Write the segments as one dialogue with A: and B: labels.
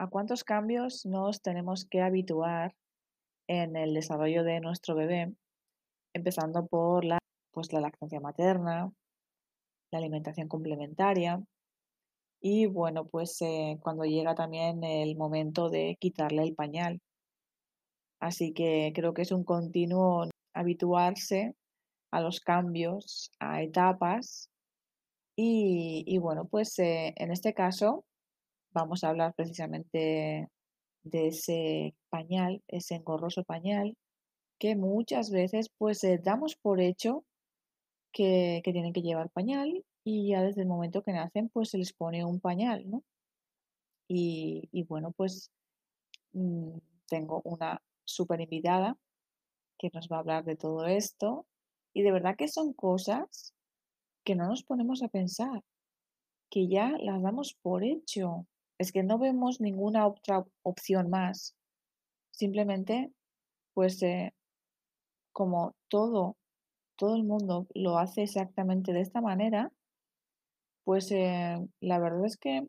A: ¿A cuántos cambios nos tenemos que habituar en el desarrollo de nuestro bebé? Empezando por la, pues, la lactancia materna, la alimentación complementaria y bueno, pues eh, cuando llega también el momento de quitarle el pañal. Así que creo que es un continuo habituarse a los cambios, a etapas y, y bueno, pues eh, en este caso vamos a hablar precisamente de ese pañal, ese engorroso pañal, que muchas veces pues eh, damos por hecho que, que tienen que llevar pañal y ya desde el momento que nacen pues se les pone un pañal, ¿no? Y, y bueno, pues mm, tengo una súper invitada que nos va a hablar de todo esto y de verdad que son cosas que no nos ponemos a pensar, que ya las damos por hecho. Es que no vemos ninguna otra opción más. Simplemente, pues eh, como todo, todo el mundo lo hace exactamente de esta manera, pues eh, la verdad es que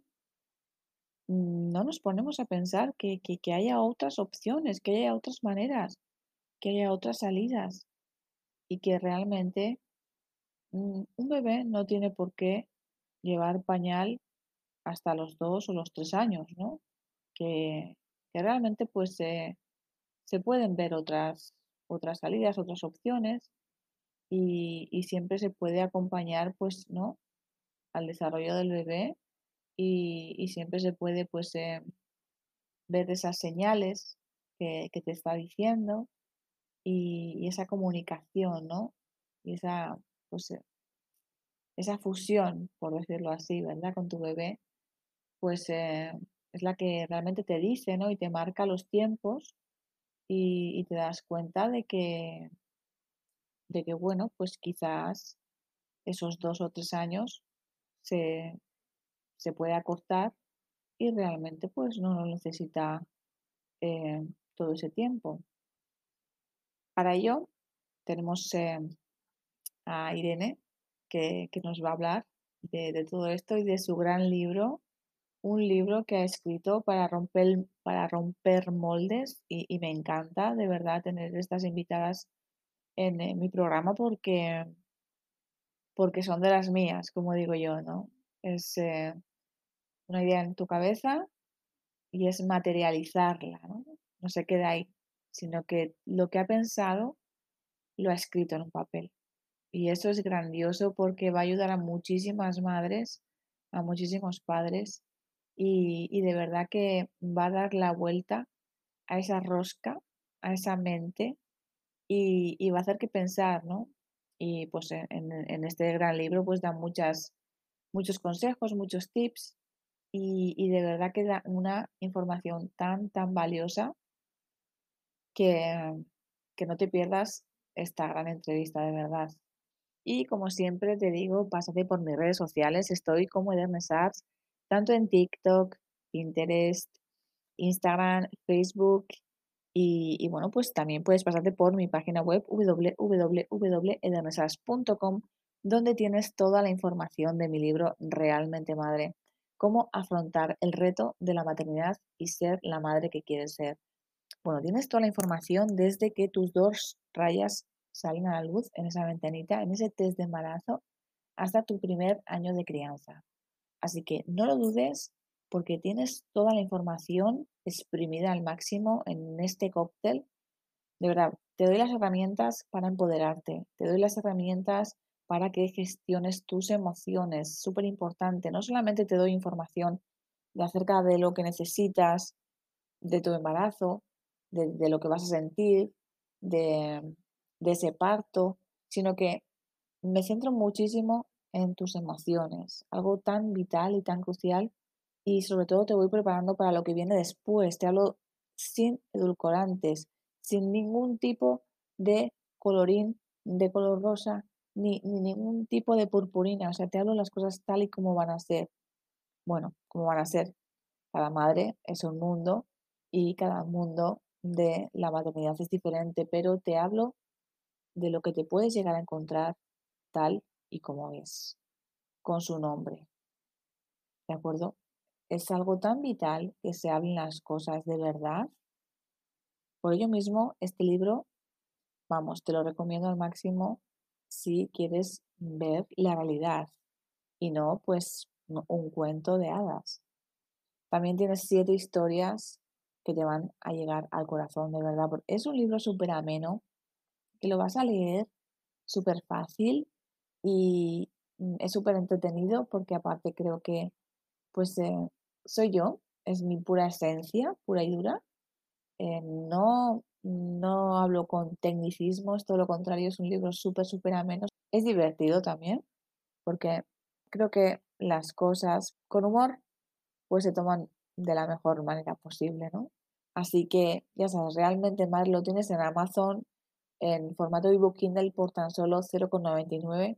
A: no nos ponemos a pensar que, que, que haya otras opciones, que haya otras maneras, que haya otras salidas y que realmente mm, un bebé no tiene por qué llevar pañal hasta los dos o los tres años, ¿no? Que, que realmente pues eh, se pueden ver otras, otras salidas, otras opciones y, y siempre se puede acompañar pues, ¿no? Al desarrollo del bebé y, y siempre se puede pues eh, ver esas señales que, que te está diciendo y, y esa comunicación, ¿no? Y esa, pues, eh, esa fusión, por decirlo así, ¿verdad? Con tu bebé, pues eh, es la que realmente te dice, ¿no? Y te marca los tiempos y, te das cuenta de que, de que, bueno, pues quizás esos dos o tres años se, se puede acortar y realmente pues no lo necesita eh, todo ese tiempo. Para ello tenemos eh, a Irene que, que nos va a hablar de todo esto y de su gran libro, un libro que ha escrito para romper, para romper moldes y, y me encanta de verdad tener estas invitadas en, mi programa porque, porque son de las mías, como digo yo, ¿no? Es eh, una idea en tu cabeza y es materializarla, ¿no? No se queda ahí, sino que lo que ha pensado lo ha escrito en un papel. Y eso es grandioso porque va a ayudar a muchísimas madres, a muchísimos padres y, de verdad que va a dar la vuelta a esa rosca, a esa mente y, y va a hacer que pensar, ¿no? Y pues en, en- este gran libro pues da muchas, muchos consejos, muchos tips y, de verdad que da una información tan, tan valiosa que, que no te pierdas esta gran entrevista, de verdad. Y como siempre te digo, pásate por mis redes sociales. Estoy como Edernes Arts, tanto en TikTok, Pinterest, Instagram, Facebook. Y, bueno, pues también puedes pasarte por mi página web www.edernesarts.com, donde tienes toda la información de mi libro Realmente Madre, cómo afrontar el reto de la maternidad y ser la madre que quieres ser. Bueno, tienes toda la información desde que tus dos rayas salen a la luz en esa ventanita, en ese test de embarazo, hasta tu primer año de crianza. Así que no lo dudes porque tienes toda la información exprimida al máximo en este cóctel. De verdad, te doy las herramientas para empoderarte, te doy las herramientas para que gestiones tus emociones, súper importante. No solamente te doy información de acerca de lo que necesitas de tu embarazo, de, lo que vas a sentir, de, de ese parto, sino que me centro muchísimo en tus emociones, algo tan vital y tan crucial, y sobre todo te voy preparando para lo que viene después. Te hablo sin edulcorantes, sin ningún tipo de colorín de color rosa, ni, ni ningún tipo de purpurina. O sea, te hablo las cosas tal y como van a ser. Bueno, como van a ser. Cada madre es un mundo y cada mundo de la maternidad es diferente, pero te hablo de lo que te puedes llegar a encontrar tal y como es, con su nombre. ¿De acuerdo?
B: es algo tan vital que se hablen las cosas de verdad. Por ello mismo, este libro, vamos, te lo recomiendo al máximo si quieres ver la realidad y no pues un cuento de hadas. También tienes siete historias que te van a llegar al corazón, de verdad. Es un libro súper ameno, que lo vas a leer súper fácil y mm, es súper entretenido porque aparte creo que pues eh, soy yo, es mi pura esencia, pura y dura. Eh, no, no hablo con tecnicismos, todo lo contrario, es un libro súper, súper ameno. Es divertido también porque creo que las cosas con humor pues se toman de la mejor manera posible, ¿no? Así que ya sabes, realmente más lo tienes en Amazon en formato ebook Kindle por tan solo 0,99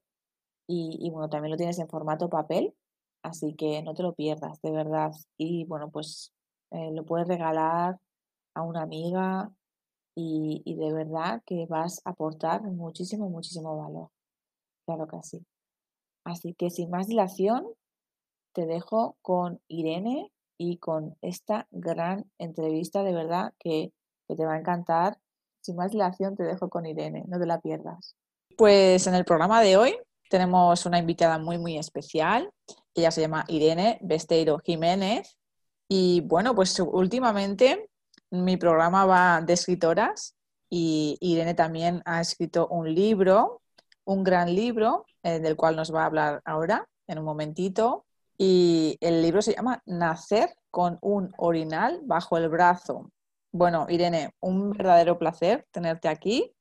B: y, bueno, también lo tienes en formato papel, así que no te lo pierdas, de verdad. Y bueno, pues eh, lo puedes regalar a una amiga y, y de verdad que vas a aportar muchísimo, muchísimo valor. Claro que sí. Así que sin más dilación, te dejo con Irene y con esta gran entrevista de verdad que, te va a encantar. Sin más dilación, te dejo con Irene, no te la pierdas.
A: Pues en el programa de hoy tenemos una invitada muy, muy especial. Ella se llama Irene Besteiro Jiménez. Y bueno, pues últimamente mi programa va de escritoras y Irene también ha escrito un libro, un gran libro, eh, del cual nos va a hablar ahora, en un momentito. Y el libro se llama Nacer con un orinal bajo el brazo. Bueno, Irene, un verdadero placer tenerte aquí.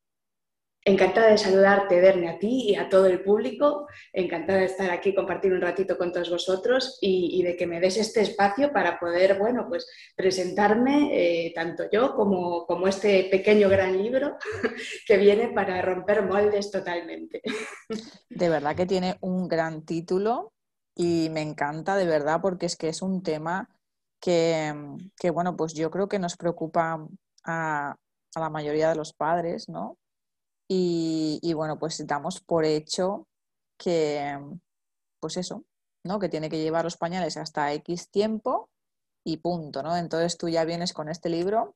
C: Encantada de saludarte, Verne, a ti y a todo el público. Encantada de estar aquí, compartir un ratito con todos vosotros y, de que me des este espacio para poder, bueno, pues presentarme eh, tanto yo como, como este pequeño gran libro que viene para romper moldes totalmente.
A: De verdad que tiene un gran título y me encanta de verdad porque es que es un tema que, bueno, pues yo creo que nos preocupa a, la mayoría de los padres, ¿no? Y, bueno, pues damos por hecho que, pues eso, ¿no? Que tiene que llevar los pañales hasta X tiempo y punto, ¿no? Entonces tú ya vienes con este libro,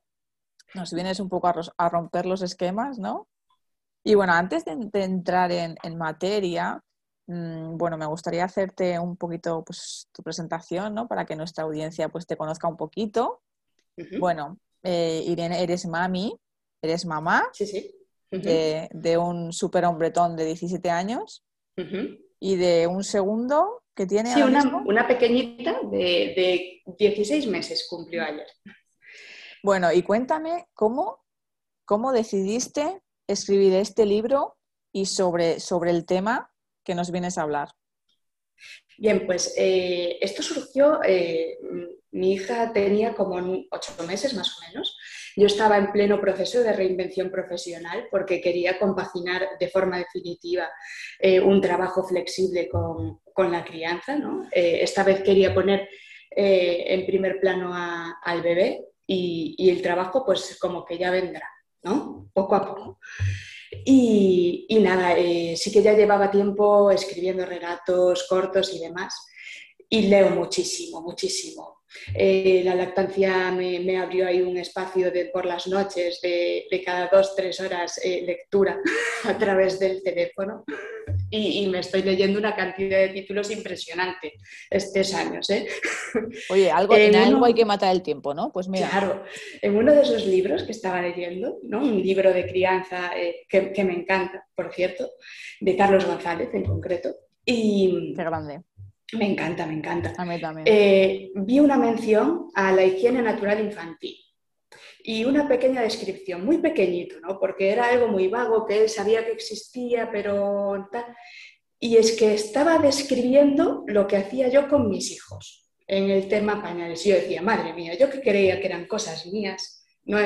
A: nos vienes un poco a, romper los esquemas, ¿no? Y bueno, antes de, entrar en, en, materia, Mm, bueno, me gustaría hacerte un poquito pues, tu presentación, ¿no? Para que nuestra audiencia pues, te conozca un poquito. Bueno, eh, Irene, eres mami, eres mamá de, un super hombretón de 17 años y de un segundo que tiene...
C: Sí, una, pequeñita de, de 16 meses cumplió ayer.
A: Bueno, y cuéntame cómo, cómo decidiste escribir este libro y sobre, sobre el tema que nos vienes a hablar.
C: Bien, pues eh, esto surgió, eh, mi hija tenía como ocho meses más o menos. Yo estaba en pleno proceso de reinvención profesional porque quería compaginar de forma definitiva eh, un trabajo flexible con, la crianza. esta vez quería poner en primer plano al bebé y, y, el trabajo pues como que ya vendrá, ¿no? poco a poco. Y, nada, eh, sí que ya llevaba tiempo escribiendo relatos cortos y demás. Y leo muchísimo, muchísimo. Eh, la lactancia me, abrió ahí un espacio de, por las noches de, cada dos, tres horas eh, lectura a través del teléfono y, me estoy leyendo una cantidad de títulos impresionante estos años. ¿eh?
A: Oye, algo, en algo hay que matar el tiempo, ¿no?
C: Pues mira. Claro, en uno de esos libros que estaba leyendo, ¿no? un libro de crianza que, que, me encanta, por cierto, de Carlos González en concreto. Y,
A: Qué grande.
C: Me encanta, me encanta.
A: A mí también.
C: Eh, vi una mención a la higiene natural infantil y una pequeña descripción, muy pequeñito, ¿no? Porque era algo muy vago que él sabía que existía, pero tal. Y es que estaba describiendo lo que hacía yo con mis hijos en el tema pañales. Y yo decía, madre mía, yo que creía que eran cosas mías, no,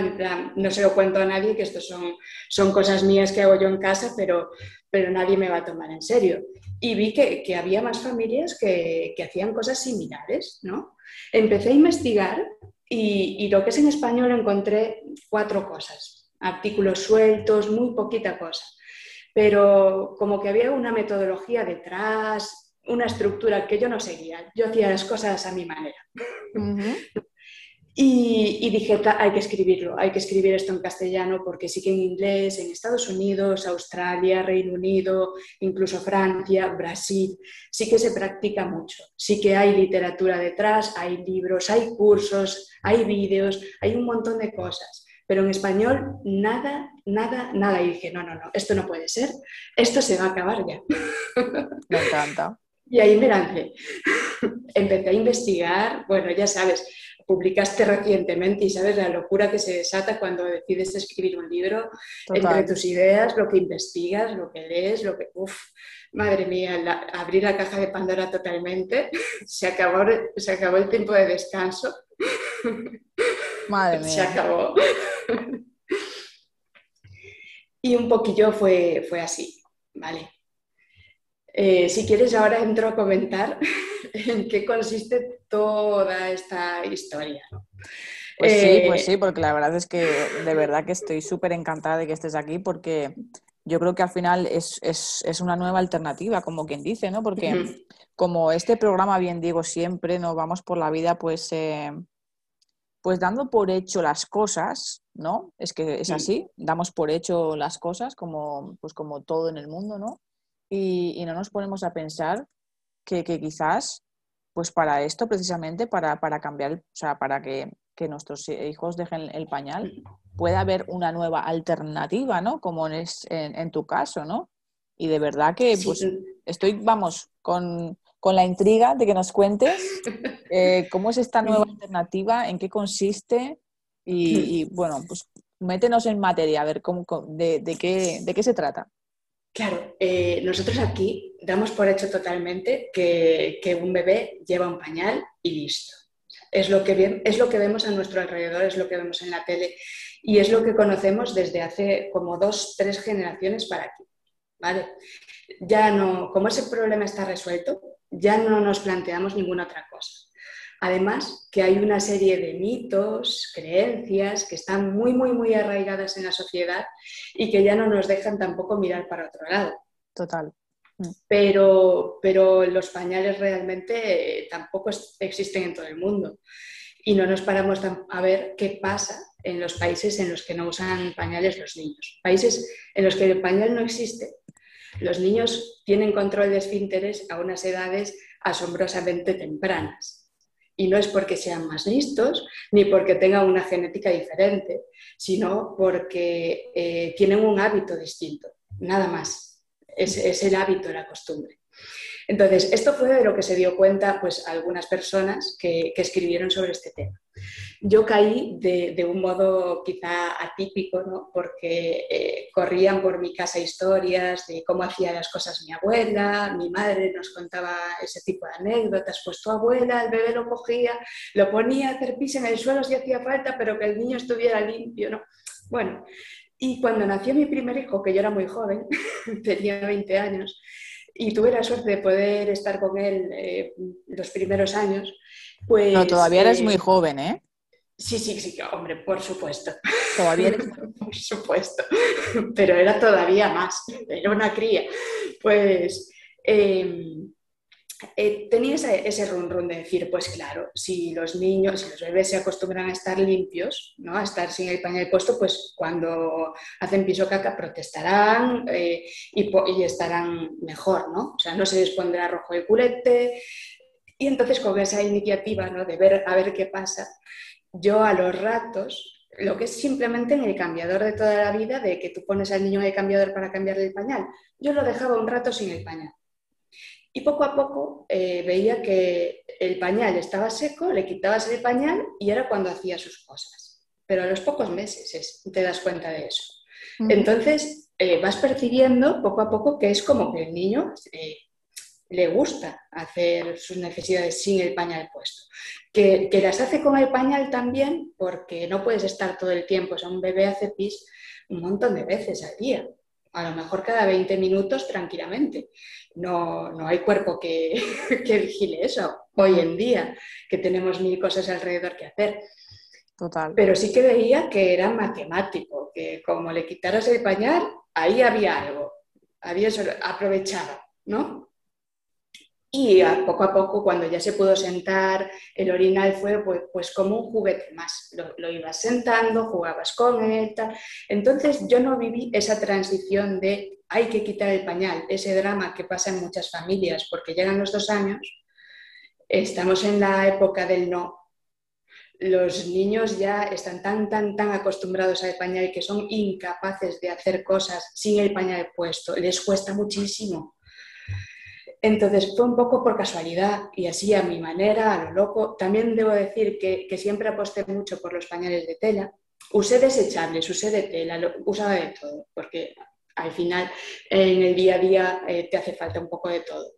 C: no se lo cuento a nadie que esto son, son cosas mías que hago yo en casa, pero, pero nadie me va a tomar en serio y vi que, había más familias que, hacían cosas similares, ¿no? Empecé a investigar y, lo que es en español encontré cuatro cosas, artículos sueltos, muy poquita cosa, pero como que había una metodología detrás, una estructura que yo no seguía. Yo hacía las cosas a mi manera. Y, dije, hay que escribirlo, hay que escribir esto en castellano porque sí que en inglés, en Estados Unidos, Australia, Reino Unido, incluso Francia, Brasil, sí que se practica mucho, sí que hay literatura detrás, hay libros, hay cursos, hay vídeos, hay un montón de cosas. Pero en español nada, nada, nada. Y dije, no, no, no, esto no puede ser, esto se va a acabar ya.
A: Me encanta.
C: Y ahí me lancé. Empecé a investigar, bueno, ya sabes, publicaste recientemente y sabes la locura que se desata cuando decides escribir un libro, entre tus ideas, lo que investigas, lo que lees, lo que... Uf, madre mía, abrir la caja de Pandora totalmente, se acabó, se acabó el tiempo de descanso.
A: Madre mía.
C: Se acabó. y un poquillo fue, fue así, ¿vale? Eh, si quieres, ahora entro a comentar en qué consiste toda esta historia.
A: Pues sí, pues sí, porque la verdad es que de verdad que estoy súper encantada de que estés aquí porque yo creo que al final es, una nueva alternativa, como quien dice, ¿no? Porque como este programa, bien digo siempre, no vamos por la vida pues, eh, pues dando por hecho las cosas, ¿no? Es que es así, damos por hecho las cosas como, pues como todo en el mundo, ¿no? Y, no nos ponemos a pensar que, que quizás pues para esto, precisamente, para, cambiar, o sea, para que, nuestros hijos dejen el pañal, pueda haber una nueva alternativa, ¿no? Como es en, tu caso, ¿no? Y de verdad que pues estoy, vamos, con, la intriga de que nos cuentes eh, cómo es esta nueva alternativa, en qué consiste y, bueno, pues métenos en materia, a ver cómo, de, qué, de qué se trata.
C: Claro, eh, nosotros aquí damos por hecho totalmente que, un bebé lleva un pañal y listo. Es lo, que, es lo que vemos a nuestro alrededor, es lo que vemos en la tele y es lo que conocemos desde hace como dos, tres generaciones para aquí. ¿vale? Ya no, como ese problema está resuelto, ya no nos planteamos ninguna otra cosa. Además, que hay una serie de mitos, creencias que están muy, muy, muy arraigadas en la sociedad y que ya no nos dejan tampoco mirar para otro lado.
A: Total.
C: Mm. Pero, pero los pañales realmente eh, tampoco existen en todo el mundo y no nos paramos a ver qué pasa en los países en los que no usan pañales los niños. Países en los que el pañal no existe. Los niños tienen control de esfínteres a unas edades asombrosamente tempranas. Y no es porque sean más listos ni porque tengan una genética diferente, sino porque eh, tienen un hábito distinto, nada más. Es, es el hábito, la costumbre. Entonces, esto fue de lo que se dio cuenta pues, algunas personas que, escribieron sobre este tema. Yo caí de, un modo quizá atípico, ¿no? porque eh, corrían por mi casa historias de cómo hacía las cosas mi abuela, mi madre nos contaba ese tipo de anécdotas, pues tu abuela, el bebé lo cogía, lo ponía a hacer pis en el suelo si hacía falta, pero que el niño estuviera limpio. ¿no? Bueno, y cuando nació mi primer hijo, que yo era muy joven, tenía 20 años, y tuve la suerte de poder estar con él eh, los primeros años, pues...
A: No, todavía eres muy eh, joven, ¿eh?
C: Sí, sí, sí, hombre, por supuesto.
A: Todavía eres...
C: por supuesto, pero era todavía más, era una cría. Pues... Em, eh, tenía ese, ese run run de decir, pues claro, si los niños, si los bebés se acostumbran a estar limpios, ¿no? a estar sin el pañal puesto, pues cuando hacen piso caca protestarán eh, y, estarán mejor, ¿no? O sea, no se les pondrá rojo el culete. Y entonces con esa iniciativa ¿no? de ver a ver qué pasa, yo a los ratos, lo que es simplemente en el cambiador de toda la vida, de que tú pones al niño en el cambiador para cambiarle el pañal, yo lo dejaba un rato sin el pañal y poco a poco eh, veía que el pañal estaba seco, le quitabas el pañal y era cuando hacía sus cosas. Pero a los pocos meses te das cuenta de eso. Entonces eh, vas percibiendo poco a poco que es como que el niño eh, le gusta hacer sus necesidades sin el pañal puesto. Que, que, las hace con el pañal también porque no puedes estar todo el tiempo. O sea, un bebé hace pis un montón de veces al día a lo mejor cada 20 minutos tranquilamente. No, no hay cuerpo que, que, vigile eso hoy en día, que tenemos mil cosas alrededor que hacer.
A: Total.
C: Pero sí que veía que era matemático, que como le quitaras el pañal, ahí había algo, había aprovechado, ¿no? Y poco a poco, cuando ya se pudo sentar, el orinal fue pues, pues como un juguete más. Lo, lo, ibas sentando, jugabas con él, tal. Entonces yo no viví esa transición de hay que quitar el pañal, ese drama que pasa en muchas familias, porque llegan los dos años, estamos en la época del no. Los niños ya están tan, tan, tan acostumbrados al pañal que son incapaces de hacer cosas sin el pañal puesto. Les cuesta muchísimo. Entonces fue un poco por casualidad y así a mi manera, a lo loco. También debo decir que, siempre aposté mucho por los pañales de tela. Usé desechables, usé de tela, usaba de todo, porque al final en el día a día eh, te hace falta un poco de todo.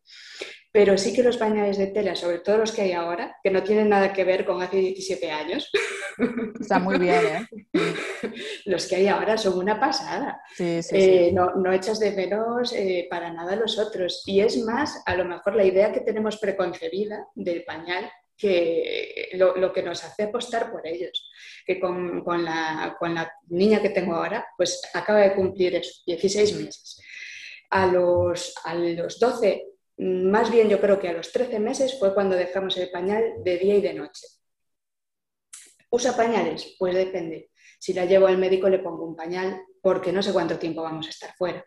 C: Pero sí que los pañales de tela, sobre todo los que hay ahora, que no tienen nada que ver con hace 17 años.
A: Está muy bien, ¿eh?
C: los que hay ahora son una pasada.
A: Sí, sí,
C: eh,
A: sí.
C: No, no, echas de menos eh, para nada los otros. Y es más, a lo mejor la idea que tenemos preconcebida del pañal que lo, lo, que nos hace apostar por ellos. Que con, con, la, con, la, niña que tengo ahora, pues acaba de cumplir eso, 16 meses. A los, a los 12, más bien yo creo que a los 13 meses fue cuando dejamos el pañal de día y de noche. ¿Usa pañales? Pues depende. Si la llevo al médico le pongo un pañal porque no sé cuánto tiempo vamos a estar fuera.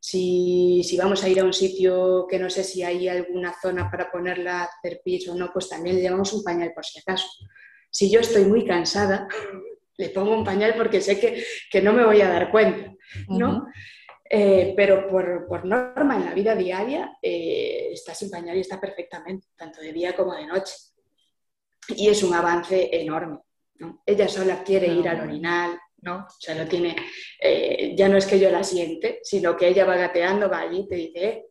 C: Si, si, vamos a ir a un sitio que no sé si hay alguna zona para ponerla, hacer pis o no, pues también le llevamos un pañal por si acaso. Si yo estoy muy cansada, le pongo un pañal porque sé que, que no me voy a dar cuenta, ¿no? Eh, pero por, por, norma en la vida diaria eh, está sin pañal y está perfectamente, tanto de día como de noche. Y es un avance enorme. ¿no? Ella sola quiere ir al orinal, ¿no? O sea, lo tiene, eh, ya no es que yo la siente, sino que ella va gateando, va allí y te dice, eh,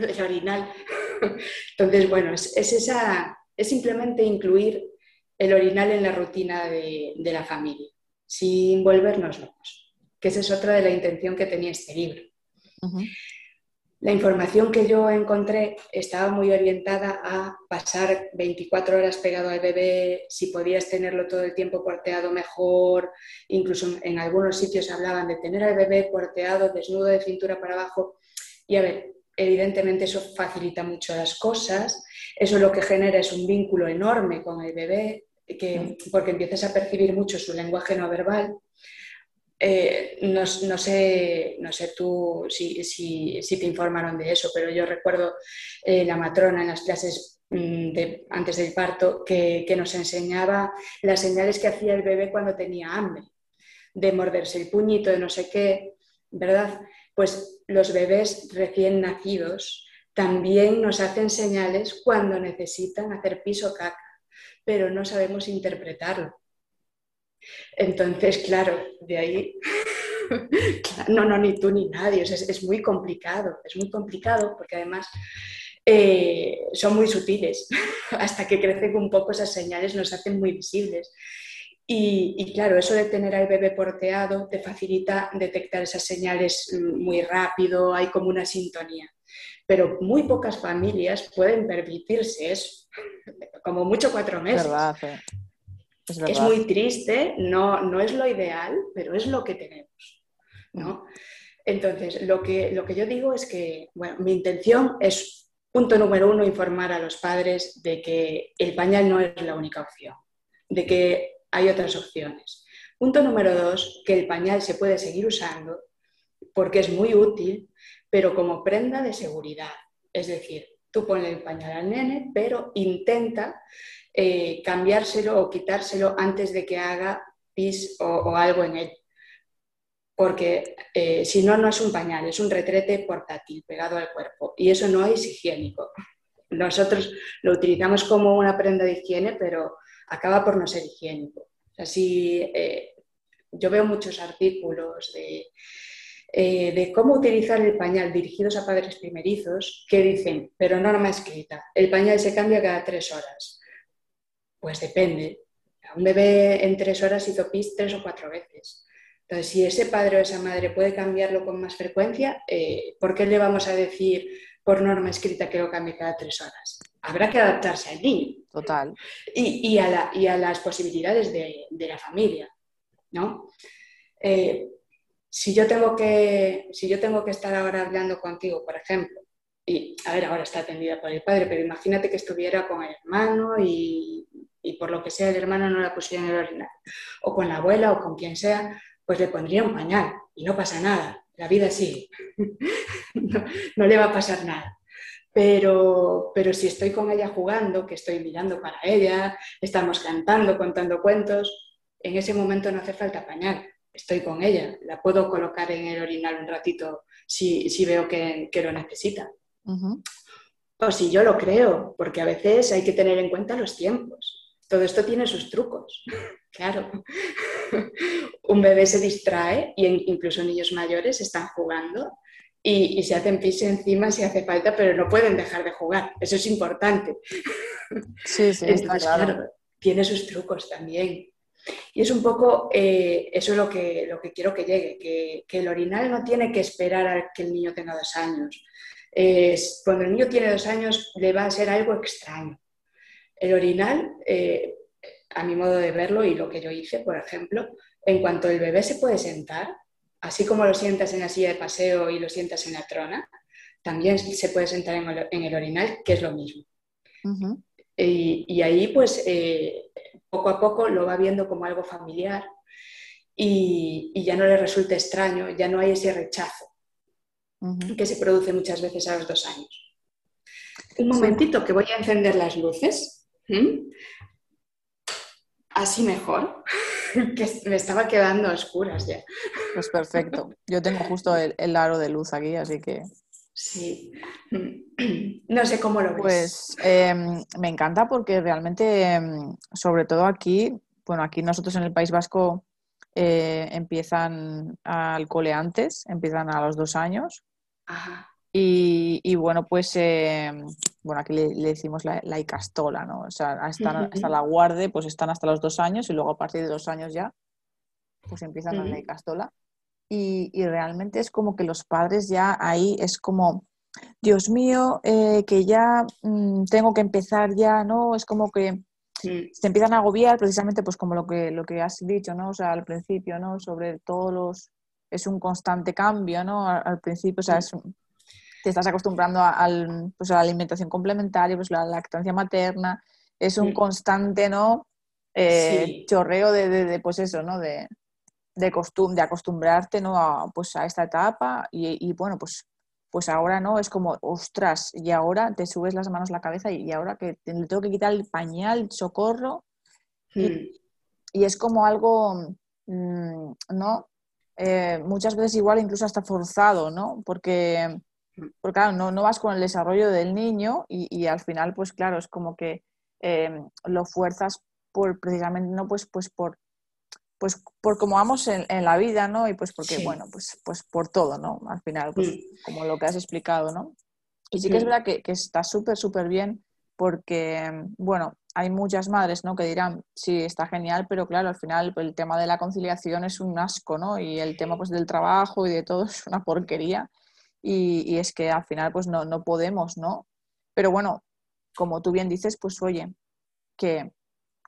C: el orinal. Entonces, bueno, es, es, esa, es simplemente incluir el orinal en la rutina de, de, la familia, sin volvernos locos, que esa es otra de la intención que tenía este libro. Uh -huh. La información que yo encontré estaba muy orientada a pasar 24 horas pegado al bebé, si podías tenerlo todo el tiempo porteado mejor, incluso en algunos sitios hablaban de tener al bebé porteado, desnudo de cintura para abajo. Y a ver, evidentemente eso facilita mucho las cosas, eso lo que genera es un vínculo enorme con el bebé, que, porque empiezas a percibir mucho su lenguaje no verbal. Eh, no, sé, no sé tú si, si, te informaron de eso, pero yo recuerdo eh, la matrona en las clases mm, antes del parto que, que, nos enseñaba las señales que hacía el bebé cuando tenía hambre, de morderse el puñito, de no sé qué, ¿verdad? Pues los bebés recién nacidos también nos hacen señales cuando necesitan hacer piso caca, pero no sabemos interpretarlo. Entonces, claro, de ahí, no, no, ni tú ni nadie, es, es muy complicado, es muy complicado porque además eh, son muy sutiles, hasta que crecen un poco esas señales nos hacen muy visibles. Y, y, claro, eso de tener al bebé porteado te facilita detectar esas señales muy rápido, hay como una sintonía. Pero muy pocas familias pueden permitirse eso, como mucho cuatro meses.
A: Verdad, eh.
C: Es, es, muy triste, no, no es lo ideal, pero es lo que tenemos. ¿no? Entonces, lo que, lo que yo digo es que, bueno, mi intención es, punto número uno, informar a los padres de que el pañal no es la única opción, de que hay otras opciones. Punto número dos, que el pañal se puede seguir usando porque es muy útil, pero como prenda de seguridad. Es decir, tú ponle el pañal al nene, pero intenta eh, cambiárselo o quitárselo antes de que haga pis o, algo en él. Porque eh, si no, no es un pañal, es un retrete portátil pegado al cuerpo. Y eso no es higiénico. Nosotros lo utilizamos como una prenda de higiene, pero acaba por no ser higiénico. Así, eh, yo veo muchos artículos de, de cómo utilizar el pañal dirigidos a padres primerizos que dicen, pero norma escrita, el pañal se cambia cada tres horas. Pues depende. Un bebé en tres horas hizo pis tres o cuatro veces. Entonces, si ese padre o esa madre puede cambiarlo con más frecuencia, eh, ¿por qué le vamos a decir por norma escrita que lo cambie cada tres horas? Habrá que adaptarse al niño.
A: Total.
C: Y, y, a, la, y a, las posibilidades de, de la familia, ¿no? Eh, si, yo tengo que, si yo tengo que estar ahora hablando contigo, por ejemplo, y, a ver, ahora está atendida por el padre, pero imagínate que estuviera con el hermano y, por lo que sea el hermano no la pusiera en el orinal, o con la abuela o con quien sea, pues le pondría un pañal y no pasa nada, la vida sigue, no, le va a pasar nada. Pero, pero si estoy con ella jugando, que estoy mirando para ella, estamos cantando, contando cuentos, en ese momento no hace falta pañal, estoy con ella, la puedo colocar en el orinal un ratito si, veo que, lo necesita. O si yo lo creo, porque a veces hay que tener en cuenta los tiempos. Todo esto tiene sus trucos, claro. Un bebé se distrae y incluso niños mayores están jugando y, se hacen pis encima si hace falta, pero no pueden dejar de jugar. Eso es importante.
A: Sí, sí, claro.
C: Tiene sus trucos también. Y es un poco eh, eso lo que, lo que quiero que llegue, que, el orinal no tiene que esperar a que el niño tenga dos años. cuando el niño tiene dos años le va a ser algo extraño. El orinal, eh, a mi modo de verlo y lo que yo hice, por ejemplo, en cuanto el bebé se puede sentar, así como lo sientas en la silla de paseo y lo sientas en la trona, también se puede sentar en el, orinal, que es lo mismo. y, ahí, pues, eh, poco a poco lo va viendo como algo familiar y, ya no le resulta extraño, ya no hay ese rechazo que se produce muchas veces a los dos años. Un momentito que voy a encender las luces. Así mejor, que me estaba quedando a oscuras ya.
A: Pues perfecto. Yo tengo justo el, el aro de luz aquí, así que
C: Sí, no sé cómo lo ves.
A: Pues em, me encanta porque realmente, em, sobre todo aquí, bueno, aquí nosotros en el País Vasco eh, empiezan al cole antes, empiezan a los dos años. Y, bueno, pues em, bueno, aquí le, decimos la, icastola, ¿no? O sea, hasta, hasta la guarde, pues están hasta los dos años y luego a partir de dos años ya, pues empiezan a la icastola y, realmente es como que los padres ya ahí es como, Dios mío, eh, que ya mm, tengo que empezar ya, ¿no? Es como que se empiezan a agobiar precisamente pues como lo que, lo que has dicho, ¿no? O sea, al principio, ¿no? Sobre todos los... Es un constante cambio, ¿no? Al, principio, o sea, te estás acostumbrando al, pues, a la alimentación complementaria, pues la lactancia materna, es un constante, ¿no? Eh, chorreo de, de, pues eso, ¿no? De, de, costumbre, de acostumbrarte ¿no? a, pues, a esta etapa y, bueno, pues, pues ahora no, es como, ostras, y ahora te subes las manos a la cabeza y, ahora que le tengo que quitar el pañal, el socorro, y, hmm. es como algo, mm, ¿no? Eh, muchas veces igual incluso hasta forzado, ¿no? Porque. Porque claro, no, no vas con el desarrollo del niño y, al final, pues claro, es como que eh, lo fuerzas por precisamente, ¿no? Pues, pues por pues por cómo vamos en, la vida, ¿no? Y pues porque, bueno, pues, pues por todo, ¿no? Al final, pues como lo que has explicado, ¿no? Y sí que es verdad que, está súper, súper bien porque, bueno, hay muchas madres, ¿no? Que dirán, sí, está genial, pero claro, al final el tema de la conciliación es un asco, ¿no? Y el tema pues del trabajo y de todo es una porquería. Y, es que al final pues no, no podemos, ¿no? Pero bueno, como tú bien dices, pues oye, que,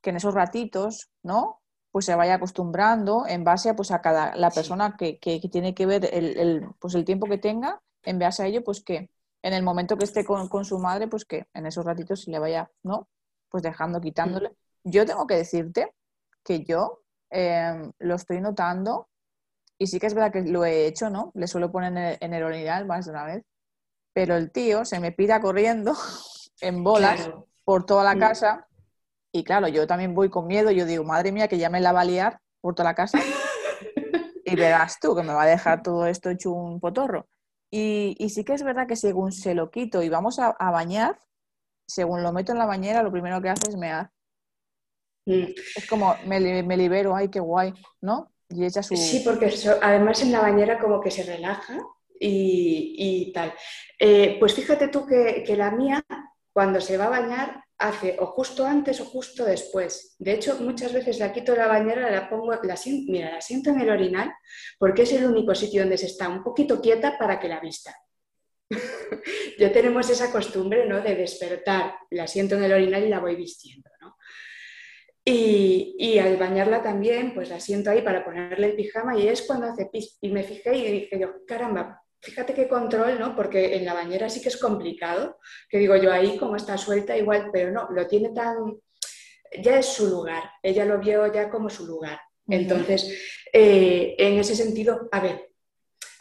A: que en esos ratitos, ¿no? pues se vaya acostumbrando en base a, pues, a cada la persona que, tiene que ver el, pues el tiempo que tenga, en base a ello, pues que en el momento que esté con, su madre, pues que en esos ratitos se le vaya, ¿no? Pues dejando, quitándole. Yo tengo que decirte que yo em, lo estoy notando y sí que es verdad que lo he hecho, ¿no? Le suelo poner en el, orinal más de una vez, pero el tío se me pira corriendo en bolas por toda la mm. casa y claro, yo también voy con miedo, yo digo, madre mía, que ya me la va a liar por toda la casa. y verás tú que me va a dejar todo esto hecho un potorro. Y, sí que es verdad que según se lo quito y vamos a, bañar, según lo meto en la bañera, lo primero que hace es mear. Mm. Es como, me, libero, ay, qué guay, ¿no?
C: Sí, porque además en la bañera como que se relaja y, tal. Eh, pues fíjate tú que, que la mía, cuando se va a bañar, hace o justo antes o justo después. De hecho, muchas veces la quito de la bañera, la pongo, la siento, mira, la siento en el orinal porque es el único sitio donde se está un poquito quieta para que la vista. ya tenemos esa costumbre ¿no? de despertar, la siento en el orinal y la voy vistiendo. Y, al bañarla también, pues la siento ahí para ponerle el pijama y es cuando hace pis. Y me fijé y dije yo, caramba, fíjate qué control, ¿no? Porque en la bañera sí que es complicado, que digo yo ahí como está suelta igual, pero no, lo tiene tan, ya es su lugar, ella lo vio ya como su lugar. Entonces, eh, en ese sentido, a ver,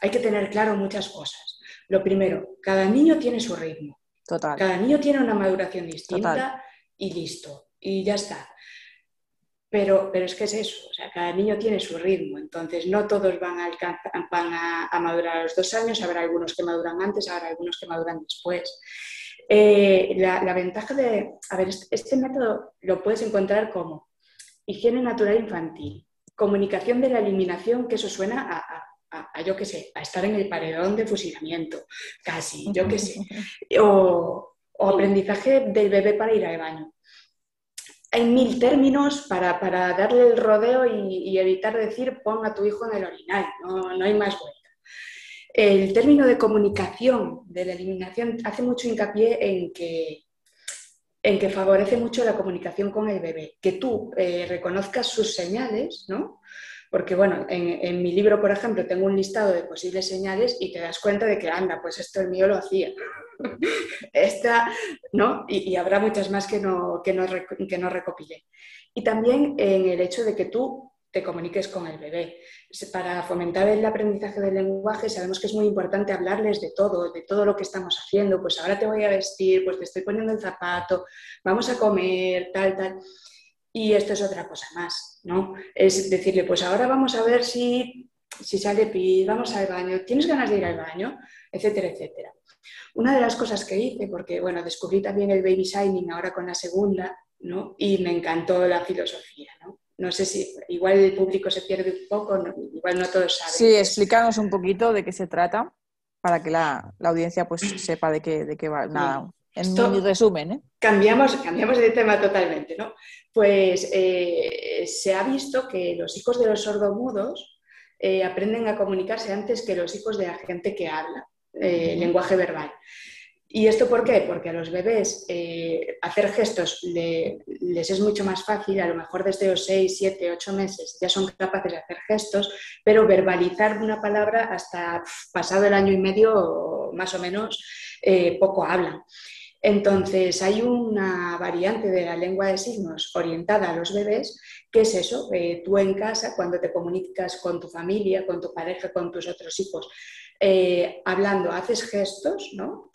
C: hay que tener claro muchas cosas. Lo primero, cada niño tiene su ritmo.
A: Total.
C: Cada niño tiene una maduración distinta y listo, y ya está. Pero, pero, es que es eso, o sea, cada niño tiene su ritmo, entonces no todos van a, alcanzar, van a, madurar a los dos años, habrá algunos que maduran antes, habrá algunos que maduran después. Eh, la, ventaja de, a ver, este, este, método lo puedes encontrar como higiene natural infantil, comunicación de la eliminación, que eso suena a, a yo qué sé, a estar en el paredón de fusilamiento, casi, yo qué sé, o, o aprendizaje del bebé para ir al baño hay mil términos para, darle el rodeo y, evitar decir pon a tu hijo en el orinal, no, hay más vuelta. El término de comunicación de la eliminación hace mucho hincapié en que, en que favorece mucho la comunicación con el bebé, que tú eh, reconozcas sus señales, ¿no? Porque, bueno, en, mi libro, por ejemplo, tengo un listado de posibles señales y te das cuenta de que, anda, pues esto el mío lo hacía. Esta, ¿no? Y, habrá muchas más que no, que, no, que no recopilé. Y también en el hecho de que tú te comuniques con el bebé. Para fomentar el aprendizaje del lenguaje sabemos que es muy importante hablarles de todo, de todo lo que estamos haciendo. Pues ahora te voy a vestir, pues te estoy poniendo el zapato, vamos a comer, tal, tal. Y esto es otra cosa más, ¿no? Es decirle, pues ahora vamos a ver si, si sale pis, vamos al baño, ¿tienes ganas de ir al baño? Etcétera, etcétera. Una de las cosas que hice, porque bueno, descubrí también el baby signing ahora con la segunda, ¿no? Y me encantó la filosofía, ¿no? No sé si igual el público se pierde un poco, igual no todos saben.
A: Sí, explícanos un poquito de qué se trata para que la, audiencia pues sepa de qué, de qué va. Nada, en mi resumen. ¿eh?
C: Cambiamos, cambiamos de tema totalmente, ¿no? Pues eh, se ha visto que los hijos de los sordomudos eh, aprenden a comunicarse antes que los hijos de la gente que habla. Eh, lenguaje verbal. ¿Y esto por qué? Porque a los bebés eh, hacer gestos les es mucho más fácil, a lo mejor desde los 6, 7, 8 meses ya son capaces de hacer gestos, pero verbalizar una palabra hasta pasado el año y medio más o menos eh, poco hablan. Entonces, hay una variante de la lengua de signos orientada a los bebés, que es eso, tú en casa, cuando te comunicas con tu familia, con tu pareja, con tus otros hijos, eh, hablando, haces gestos, ¿no?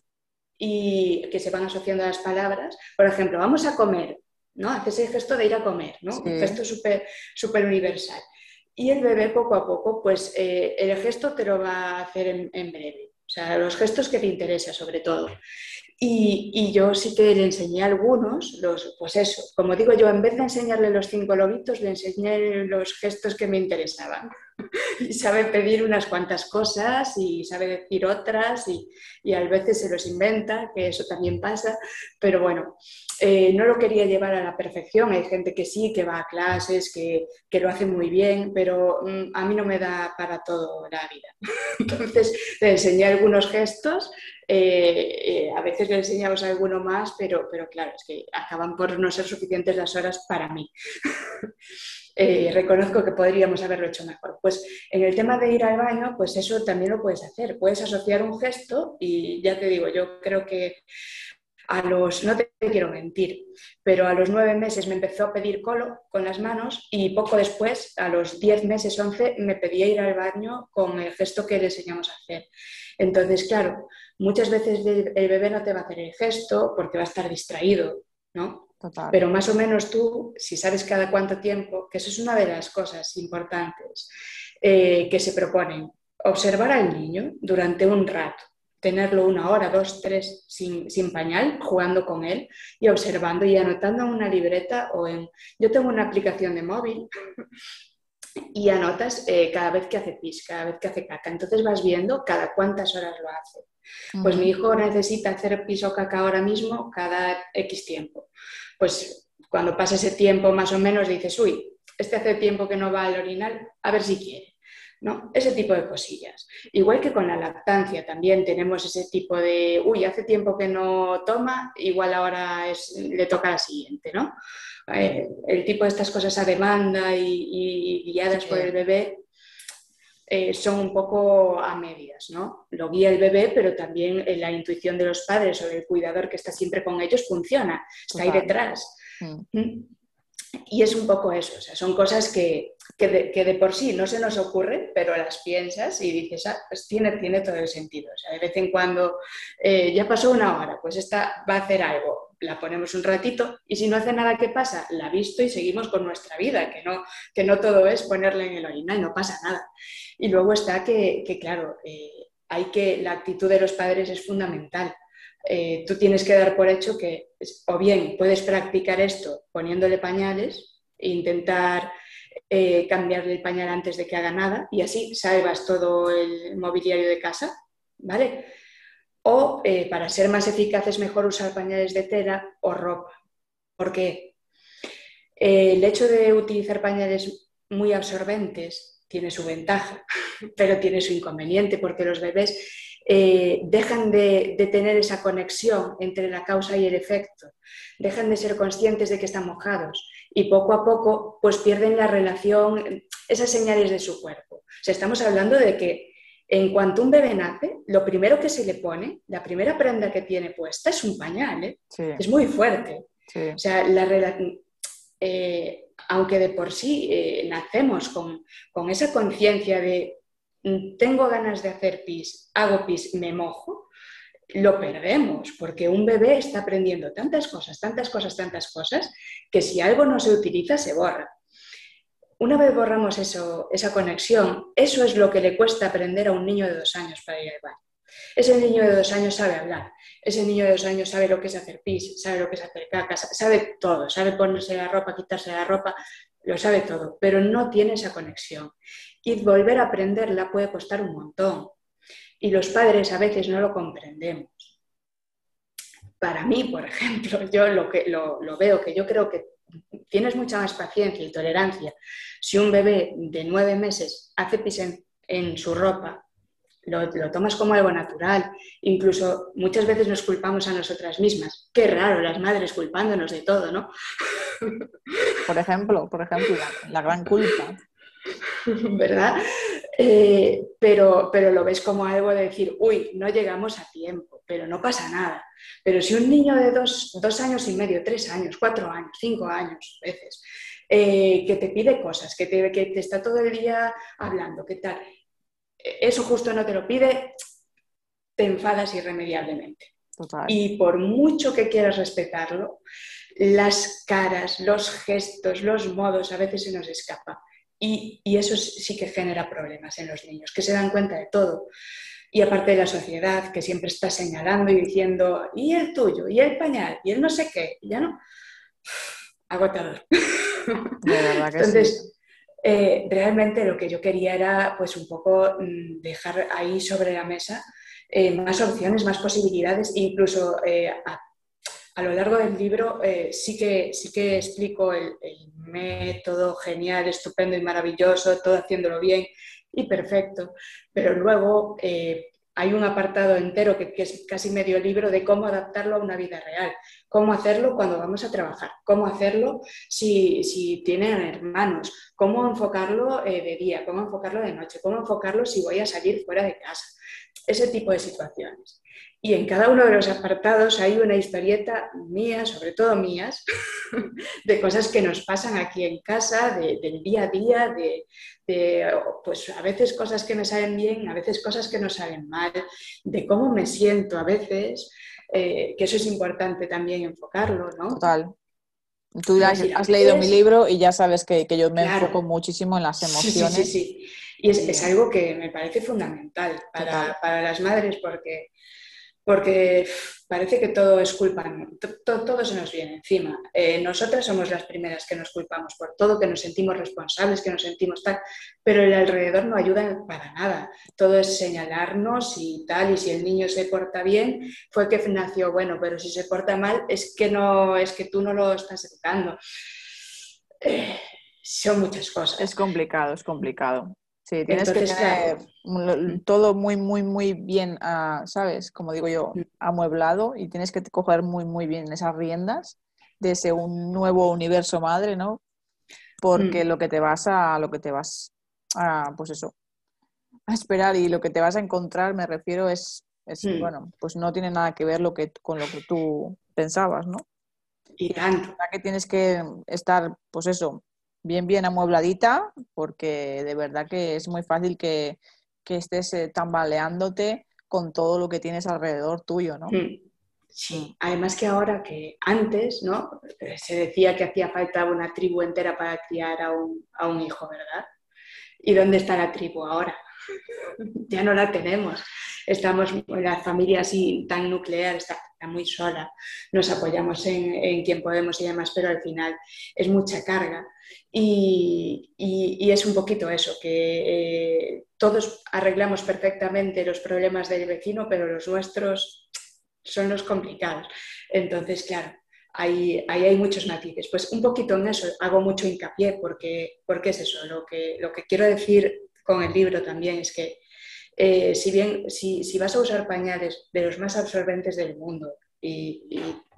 C: Y que se van asociando a las palabras. Por ejemplo, vamos a comer, ¿no? Haces el gesto de ir a comer, ¿no? Un gesto súper universal. Y el bebé poco a poco, pues eh, el gesto te lo va a hacer en, en breve. O sea, los gestos que te interesan sobre todo. Y, yo sí que le enseñé algunos, los, pues eso, como digo yo, en vez de enseñarle los cinco lobitos, le enseñé los gestos que me interesaban. y sabe pedir unas cuantas cosas y sabe decir otras y, y, a veces se los inventa, que eso también pasa, pero bueno, eh, no lo quería llevar a la perfección. Hay gente que sí, que va a clases, que, que lo hace muy bien, pero mm, a mí no me da para todo la vida. Entonces le enseñé algunos gestos eh, eh, a veces le enseñamos alguno más, pero, pero claro, es que acaban por no ser suficientes las horas para mí. Eh, reconozco que podríamos haberlo hecho mejor. Pues en el tema de ir al baño, pues eso también lo puedes hacer. Puedes asociar un gesto y ya te digo, yo creo que a los, no te quiero mentir, pero a los nueve meses me empezó a pedir colo con las manos y poco después, a los diez meses, once, me pedía ir al baño con el gesto que le enseñamos a hacer. Entonces, claro, muchas veces el bebé no te va a hacer el gesto porque va a estar distraído, ¿no? Pero más o menos tú, si sabes cada cuánto tiempo, que eso es una de las cosas importantes eh, que se proponen, observar al niño durante un rato tenerlo una hora, dos, tres sin, pañal, jugando con él y observando y anotando en una libreta o en... Yo tengo una aplicación de móvil y anotas eh, cada vez que hace pis, cada vez que hace caca. Entonces vas viendo cada cuántas horas lo hace. Pues mi hijo necesita hacer pis o caca ahora mismo cada X tiempo. Pues cuando pasa ese tiempo más o menos dices, uy, este hace tiempo que no va al orinal, a ver si quiere. ¿No? Ese tipo de cosillas. Igual que con la lactancia también tenemos ese tipo de, uy, hace tiempo que no toma, igual ahora es, le toca a la siguiente, ¿no? Eh, el tipo de estas cosas a demanda y, guiadas por el bebé eh, son un poco a medias, ¿no? Lo guía el bebé, pero también eh, la intuición de los padres o del cuidador que está siempre con ellos funciona, está ahí detrás. Mm. ¿Mm? Y es un poco eso, o sea, son cosas que, de, por sí no se nos ocurren, pero las piensas y dices, ah, pues tiene, tiene todo el sentido. O sea, de vez en cuando eh, ya pasó una hora, pues esta va a hacer algo, la ponemos un ratito y si no hace nada, ¿qué pasa? La visto y seguimos con nuestra vida, que no, que no todo es ponerle en el orina y no pasa nada. Y luego está que, claro, eh, hay que, la actitud de los padres es fundamental. Eh, tú tienes que dar por hecho que o bien puedes practicar esto poniéndole pañales e intentar eh, cambiarle el pañal antes de que haga nada y así salvas todo el mobiliario de casa, ¿vale? O eh, para ser más eficaz es mejor usar pañales de tela o ropa. porque el hecho de utilizar pañales muy absorbentes tiene su ventaja, pero tiene su inconveniente porque los bebés eh, dejan de, tener esa conexión entre la causa y el efecto, dejan de ser conscientes de que están mojados y poco a poco pues pierden la relación, esas señales de su cuerpo. O sea, estamos hablando de que en cuanto un bebé nace, lo primero que se le pone, la primera prenda que tiene puesta es un pañal, ¿eh? es muy fuerte. O sea, la eh, aunque de por sí nacemos con, con esa conciencia de tengo ganas de hacer pis, hago pis, me mojo, lo perdemos, porque un bebé está aprendiendo tantas cosas, tantas cosas, tantas cosas, que si algo no se utiliza, se borra. Una vez borramos eso, esa conexión, eso es lo que le cuesta aprender a un niño de dos años para ir al baño. Ese niño de dos años sabe hablar, ese niño de dos años sabe lo que es hacer pis, sabe lo que es hacer caca, sabe todo, sabe ponerse la ropa, quitarse la ropa, lo sabe todo, pero no tiene esa conexión y volver a aprenderla puede costar un montón. Y los padres a veces no lo comprendemos. Para mí, por ejemplo, yo lo, que, lo, veo que yo creo que tienes mucha más paciencia y tolerancia si un bebé de nueve meses hace pis en, su ropa lo, lo, tomas como algo natural. Incluso muchas veces nos culpamos a nosotras mismas. Qué raro, las madres culpándonos de todo, ¿no?
A: Por ejemplo, por ejemplo, la gran culpa.
C: ¿verdad? Eh, pero, pero lo ves como algo de decir, uy, no llegamos a tiempo, pero no pasa nada. Pero si un niño de dos, años y medio, tres años, cuatro años, cinco años, veces, eh, que te pide cosas, que te, que te está todo el día hablando, ¿qué tal? Eso justo no te lo pide, te enfadas irremediablemente. Y por mucho que quieras respetarlo, las caras, los gestos, los modos a veces se nos escapa. Y, eso sí que genera problemas en los niños, que se dan cuenta de todo. Y aparte de la sociedad, que siempre está señalando y diciendo, y el tuyo, y el pañal, y el no sé qué, ya no. Agotador. Entonces, eh, realmente lo que yo quería era, pues, un poco mm, dejar ahí sobre la mesa eh, más opciones, más posibilidades, incluso eh, a lo largo del libro eh, sí, que, sí que explico el, método genial, estupendo y maravilloso, todo haciéndolo bien y perfecto, pero luego eh, hay un apartado entero que, es casi medio libro de cómo adaptarlo a una vida real, cómo hacerlo cuando vamos a trabajar, cómo hacerlo si, si tienen hermanos, cómo enfocarlo eh, de día, cómo enfocarlo de noche, cómo enfocarlo si voy a salir fuera de casa, ese tipo de situaciones. Y en cada uno de los apartados hay una historieta mía, sobre todo mías, de cosas que nos pasan aquí en casa, del día a día, de, pues a veces cosas que me salen bien, a veces cosas que no salen mal, de cómo me siento a veces, eh, que eso es importante también enfocarlo, ¿no?
A: Total. Tú has, leído mi libro y ya sabes que, yo me enfoco muchísimo en las emociones.
C: Sí, sí, sí. Y es, es, algo que me parece fundamental para, para las madres porque porque parece que todo es culpa, todo, se nos viene encima. Eh, nosotras somos las primeras que nos culpamos por todo, que nos sentimos responsables, que nos sentimos tal, pero el alrededor no ayuda para nada. Todo es señalarnos y tal, y si el niño se porta bien, fue que nació bueno, pero si se porta mal, es que, no, es que tú no lo estás educando. Eh, son muchas cosas.
A: Es complicado, es complicado. Sí, tienes que tener mm. todo muy, muy, muy bien, ah, ¿sabes? Como digo yo, mm. amueblado y tienes que coger muy, muy bien esas riendas de ese un nuevo universo madre, ¿no? Porque mm. lo que te vas a, lo que te vas a, pues eso, a esperar y lo que te vas a encontrar, me refiero, es, es
C: Mm.
A: bueno, pues no tiene nada que ver lo que, con lo que tú pensabas, ¿no?
C: Y tanto.
A: que tienes que estar, pues eso, bien, bien amuebladita, porque de verdad que es muy fácil que, que estés eh, tambaleándote con todo lo que tienes alrededor tuyo, ¿no?
C: Sí, además que ahora que antes, ¿no? Eh, Se decía que hacía falta una tribu entera para criar a un, a un hijo, ¿verdad? ¿Y dónde está la tribu ahora? ya no la tenemos. Estamos, la familia así tan nuclear está, está muy sola. Nos apoyamos en, en, quien podemos y demás, pero al final es mucha carga. Y, y, y es un poquito eso, que eh, todos arreglamos perfectamente los problemas del vecino, pero los nuestros son los complicados. Entonces, claro, ahí, ahí, hay muchos matices. Pues un poquito en eso hago mucho hincapié porque, porque es eso. Lo que, lo que quiero decir con el libro también es que eh, si bien si, si, vas a usar pañales de los más absorbentes del mundo y,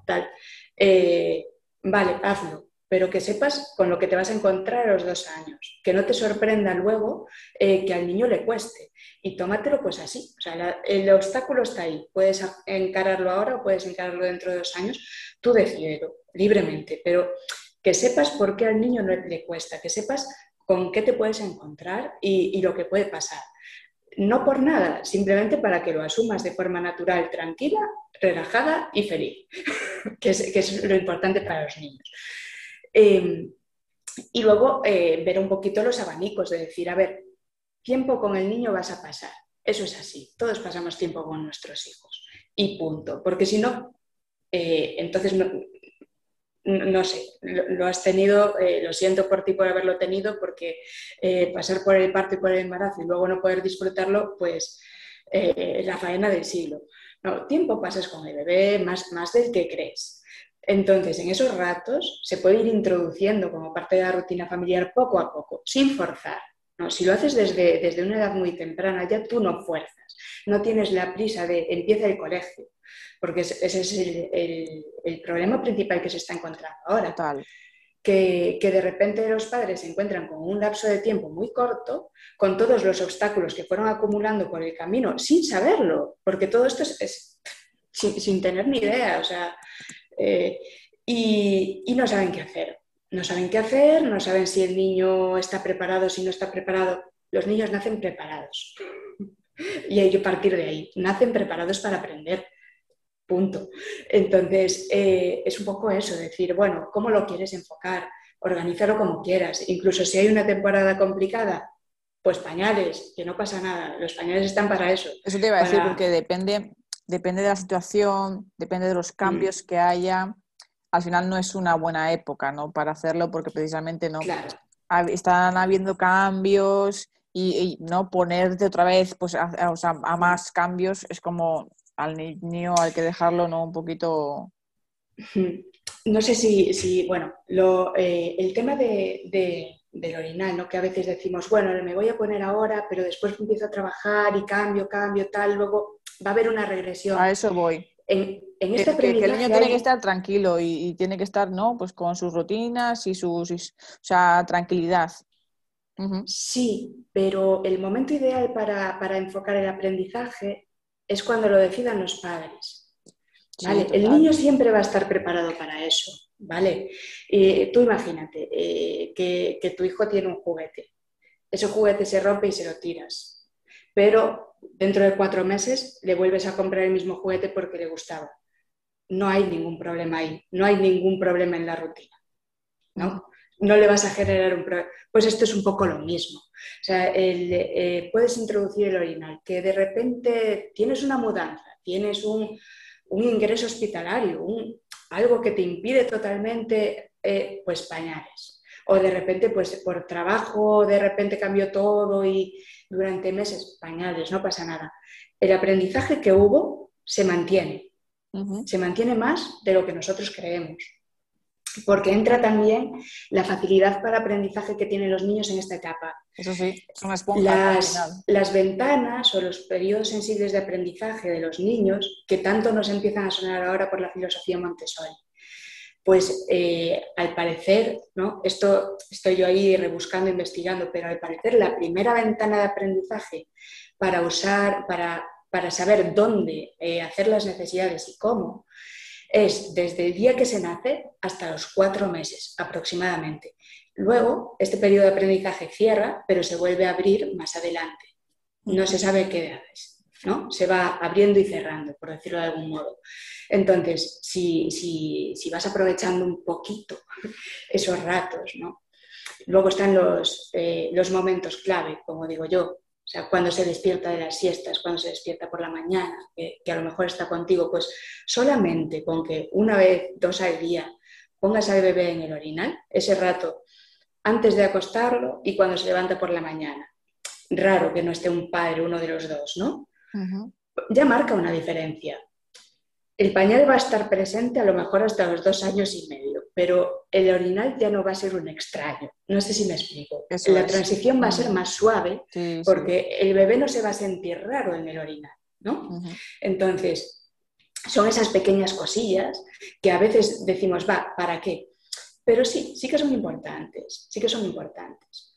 C: tal, eh, vale, hazlo, pero que sepas con lo que te vas a encontrar a los dos años, que no te sorprenda luego eh, que al niño le cueste. Y tómatelo pues así, o sea, el obstáculo está ahí, puedes encararlo ahora o puedes encararlo dentro de dos años, tú decídelo libremente, pero que sepas por qué al niño no le cuesta, que sepas con qué te puedes encontrar y lo que puede pasar. No por nada, simplemente para que lo asumas de forma natural, tranquila, relajada y feliz, que es, lo importante para los niños. Eh, y luego eh, ver un poquito los abanicos, de decir, a ver, tiempo con el niño vas a pasar. Eso es así, todos pasamos tiempo con nuestros hijos. Y punto. Porque si no, eh, entonces no, no, sé, lo, has tenido, eh, lo siento por ti por haberlo tenido, porque eh, pasar por el parto y por el embarazo y luego no poder disfrutarlo, pues eh, la faena del siglo. No, tiempo pasas con el bebé más, más del que crees. Entonces, en esos ratos se puede ir introduciendo como parte de la rutina familiar poco a poco, sin forzar. ¿no? Si lo haces desde, desde una edad muy temprana, ya tú no fuerzas, no tienes la prisa de empieza el colegio, porque ese es el, el, el problema principal que se está encontrando ahora.
A: Total.
C: Que, que, de repente los padres se encuentran con un lapso de tiempo muy corto, con todos los obstáculos que fueron acumulando por el camino, sin saberlo, porque todo esto es, es sin, sin, tener ni idea, o sea, eh, y, y no saben qué hacer. No saben qué hacer, no saben si el niño está preparado, si no está preparado. Los niños nacen preparados. Y hay que partir de ahí. Nacen preparados para aprender. Punto. Entonces, eh, es un poco eso, decir, bueno, ¿cómo lo quieres enfocar? Organízalo como quieras. Incluso si hay una temporada complicada, pues pañales, que no pasa nada. Los pañales están para eso.
A: Eso te iba a decir, porque depende, depende de la situación, depende de los cambios mm. que haya. Al final no es una buena época ¿no? para hacerlo, porque precisamente no
C: claro.
A: están habiendo cambios y, y, no ponerte otra vez pues, a más cambios es como al niño hay que dejarlo ¿no? un poquito.
C: No sé si, si bueno, lo, eh, el tema de, de, del orinal, ¿no? que a veces decimos, bueno, me voy a poner ahora, pero después empiezo a trabajar y cambio, cambio, tal, luego va a haber una regresión.
A: A eso voy.
C: En, en este
A: que, que, el niño tiene que estar tranquilo y, y, tiene que estar, ¿no? Pues con sus rutinas y sus, y, o sea, tranquilidad.
C: Uh -huh. Sí, pero el momento ideal para, para enfocar el aprendizaje es cuando lo decidan los padres. ¿vale? Sí, el niño siempre va a estar preparado para eso, ¿vale? Eh, tú imagínate eh, que, que, tu hijo tiene un juguete. Ese juguete se rompe y se lo tiras. Pero dentro de cuatro meses le vuelves a comprar el mismo juguete porque le gustaba. No hay ningún problema ahí, no hay ningún problema en la rutina, ¿no? No le vas a generar un problema. Pues esto es un poco lo mismo. O sea, el, eh, puedes introducir el orinal, que de repente tienes una mudanza, tienes un, un ingreso hospitalario, un, algo que te impide totalmente, eh, pues pañales. O de repente, pues por trabajo, de repente cambió todo y durante meses, pañales, no pasa nada. El aprendizaje que hubo se mantiene. Uh -huh. Se mantiene más de lo que nosotros creemos. Porque entra también la facilidad para aprendizaje que tienen los niños en esta etapa.
A: Eso sí, esponja.
C: Las, las, ventanas o los periodos sensibles de aprendizaje de los niños, que tanto nos empiezan a sonar ahora por la filosofía Montessori. pues eh, al parecer, ¿no? Esto estoy yo ahí rebuscando, investigando, pero al parecer la primera ventana de aprendizaje para usar, para, para saber dónde eh, hacer las necesidades y cómo, es desde el día que se nace hasta los cuatro meses aproximadamente. Luego, este periodo de aprendizaje cierra, pero se vuelve a abrir más adelante. No se sabe qué edades, ¿no? Se va abriendo y cerrando, por decirlo de algún modo. Entonces, si, si, vas aprovechando un poquito esos ratos, ¿no? Luego están los, eh, los momentos clave, como digo yo, o sea, cuando se despierta de las siestas, cuando se despierta por la mañana, que, que, a lo mejor está contigo, pues solamente con que una vez, dos al día, pongas al bebé en el orinal, ese rato antes de acostarlo y cuando se levanta por la mañana. Raro que no esté un padre, uno de los dos, ¿no? Ya marca una diferencia. El pañal va a estar presente a lo mejor hasta los dos años y medio, pero el orinal ya no va a ser un extraño. No sé si me explico. la transición va a ser más suave porque el bebé no se va a sentir raro en el orinal, ¿no? Entonces, son esas pequeñas cosillas que a veces decimos, va, ¿para qué? Pero sí, sí que son importantes, sí que son importantes.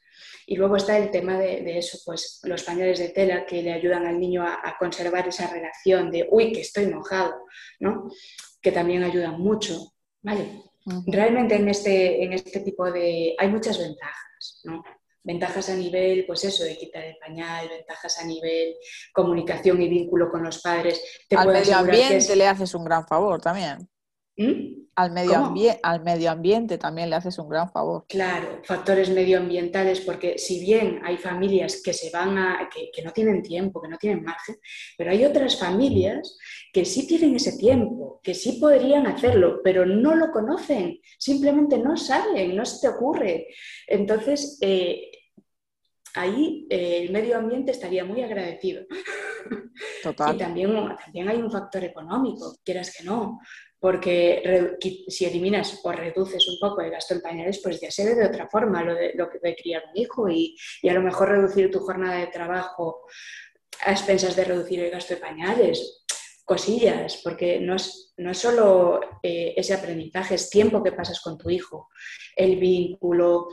C: Y luego está el tema de, eso, pues los pañales de tela que le ayudan al niño a, conservar esa relación de, uy, que estoy mojado, ¿no? Que también ayudan mucho, ¿vale? Realmente en este, en este tipo de... hay muchas ventajas, ¿no? Ventajas a nivel, pues eso, de quitar el pañal, ventajas a nivel comunicación y vínculo con los padres.
A: al medio ambiente le haces un gran favor también. ¿Mm? Al medio, al medio ambiente también le haces un gran favor.
C: Claro, factores medioambientales, porque si bien hay familias que se van a, que, que, no tienen tiempo, que no tienen margen, pero hay otras familias que sí tienen ese tiempo, que sí podrían hacerlo, pero no lo conocen, simplemente no saben, no se te ocurre. Entonces, eh, ahí eh, el medio ambiente estaría muy agradecido. Total. Y también, también hay un factor económico, quieras que no porque si eliminas o reduces un poco el gasto en pañales, pues ya se ve de otra forma lo de, lo de criar un hijo y, a lo mejor reducir tu jornada de trabajo a expensas de reducir el gasto de pañales, cosillas, porque no es, no es solo eh, ese aprendizaje, es tiempo que pasas con tu hijo, el vínculo,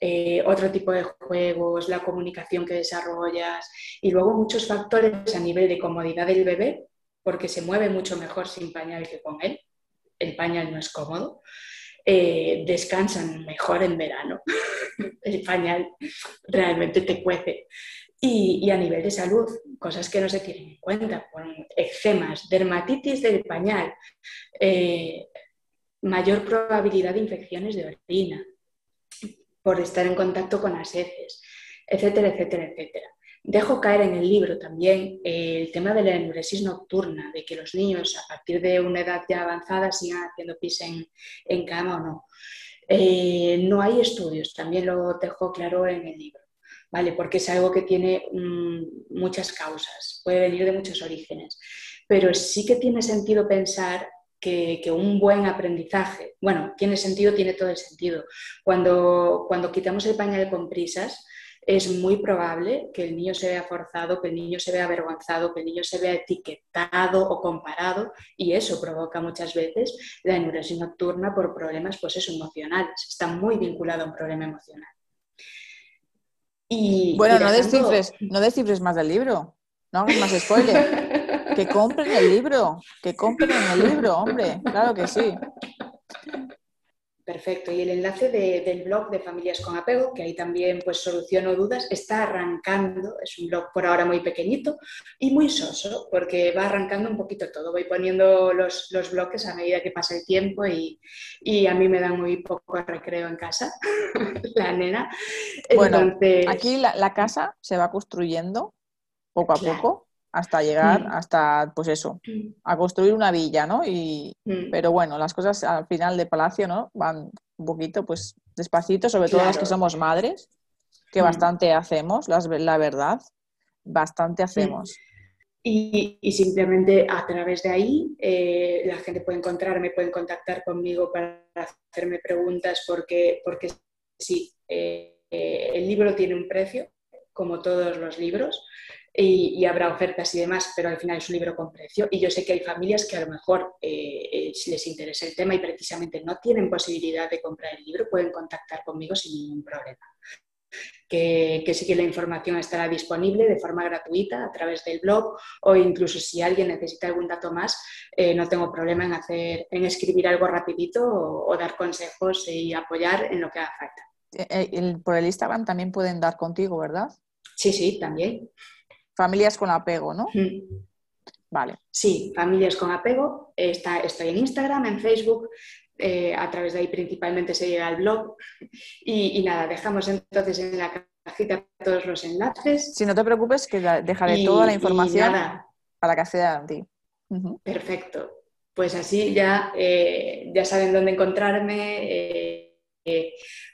C: eh, otro tipo de juegos, la comunicación que desarrollas y luego muchos factores a nivel de comodidad del bebé, porque se mueve mucho mejor sin pañal que con él el pañal no es cómodo, eh, descansan mejor en verano. el pañal realmente te cuece. Y, a nivel de salud, cosas que no se tienen en cuenta, eczemas, dermatitis del pañal, eh, mayor probabilidad de infecciones de orina por estar en contacto con las heces, etcétera, etcétera, etcétera. Dejo caer en el libro también eh, el tema de la enuresis nocturna, de que los niños a partir de una edad ya avanzada sigan haciendo pis en, cama o no. Eh, no hay estudios, también lo dejo claro en el libro, ¿vale? Porque es algo que tiene mm, muchas causas, puede venir de muchos orígenes, pero sí que tiene sentido pensar que, que, un buen aprendizaje, bueno, tiene sentido, tiene todo el sentido. Cuando, cuando quitamos el pañal con prisas, es muy probable que el niño se vea forzado, que el niño se vea avergonzado, que el niño se vea etiquetado o comparado y eso provoca muchas veces la enuresis nocturna por problemas pues eso, emocionales. Está muy vinculado a un problema emocional.
A: Y, bueno, no, descifres, no descifres más del libro, no hagas más spoiler. que compren el libro, que compren el libro, hombre, claro que sí.
C: Perfecto. Y el enlace del blog de Familias con Apego, que ahí también pues soluciono dudas, está arrancando. Es un blog por ahora muy pequeñito y muy soso, porque va arrancando un poquito todo. Voy poniendo los, bloques a medida que pasa el tiempo y, a mí me da muy poco recreo en casa, la nena.
A: Bueno, aquí la, casa se va construyendo poco a poco hasta llegar mm. hasta, pues eso, mm. a construir una villa, ¿no? Y, mm. Pero bueno, las cosas al final de Palacio, ¿no? Van un poquito, pues, despacito, sobre todo las que somos madres, que bastante hacemos, la verdad, bastante hacemos.
C: Y, simplemente a través de ahí eh, la gente puede encontrarme, pueden contactar conmigo para hacerme preguntas porque, porque sí, eh, eh, el libro tiene un precio, como todos los libros, y, habrá ofertas y demás, pero al final es un libro con precio. Y yo sé que hay familias que a lo mejor eh, eh, les interesa el tema y precisamente no tienen posibilidad de comprar el libro, pueden contactar conmigo sin ningún problema. Que, que, sí que la información estará disponible de forma gratuita a través del blog o incluso si alguien necesita algún dato más, eh, no tengo problema en, hacer, en escribir algo rapidito o, dar consejos y apoyar en lo que haga falta.
A: por el Instagram también pueden dar contigo, ¿verdad?
C: Sí, sí, también.
A: Familias con apego, ¿no? Vale.
C: Sí, familias con apego. Está, estoy en Instagram, en Facebook. Eh, a través de ahí principalmente se llega al blog. Y, nada, dejamos entonces en la cajita todos los enlaces.
A: Si no te preocupes, que dejaré toda la información para que accedan a ti.
C: Perfecto. Pues así ya, eh, ya saben dónde encontrarme. Eh,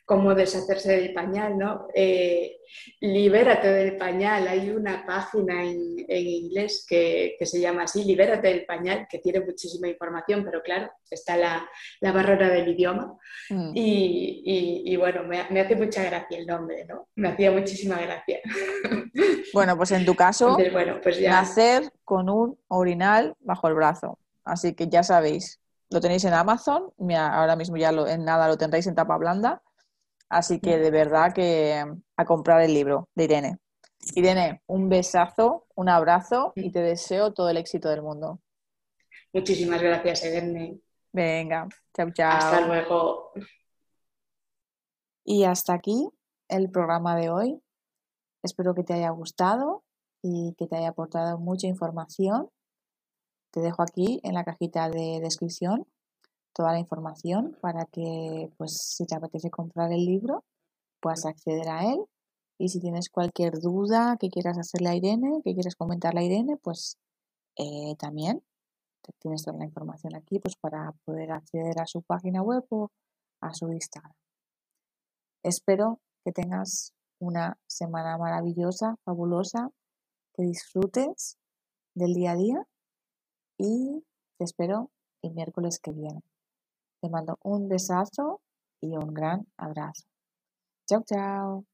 C: cómo deshacerse del pañal, ¿no? Eh, libérate del pañal. Hay una página en, inglés que, se llama así, Libérate del pañal, que tiene muchísima información, pero claro, está la, barrera del idioma. Mm. Y, bueno, me, hace mucha gracia el nombre, ¿no? Me hacía muchísima gracia.
A: Bueno, pues en tu caso, bueno, pues nacer con un orinal bajo el brazo. Así que ya sabéis, lo tenéis en Amazon, ahora mismo ya en nada lo tendréis en tapa blanda Así que de verdad que a comprar el libro de Irene. Irene, un besazo, un abrazo y te deseo todo el éxito del mundo.
C: Muchísimas gracias, Irene.
A: Venga, chao, chao.
C: Hasta luego.
B: Y hasta aquí el programa de hoy. Espero que te haya gustado y que te haya aportado mucha información. Te dejo aquí en la cajita de descripción toda la información para que, pues, si te apetece comprar el libro, puedas acceder a él. Y si tienes cualquier duda que quieras hacerle a Irene, que quieras comentarle a Irene, pues eh, también tienes toda la información aquí pues para poder acceder a su página web o a su Instagram. Espero que tengas una semana maravillosa, fabulosa, que disfrutes del día a día y te espero el miércoles que viene. Te mando un besazo y un gran abrazo. Chao, chao.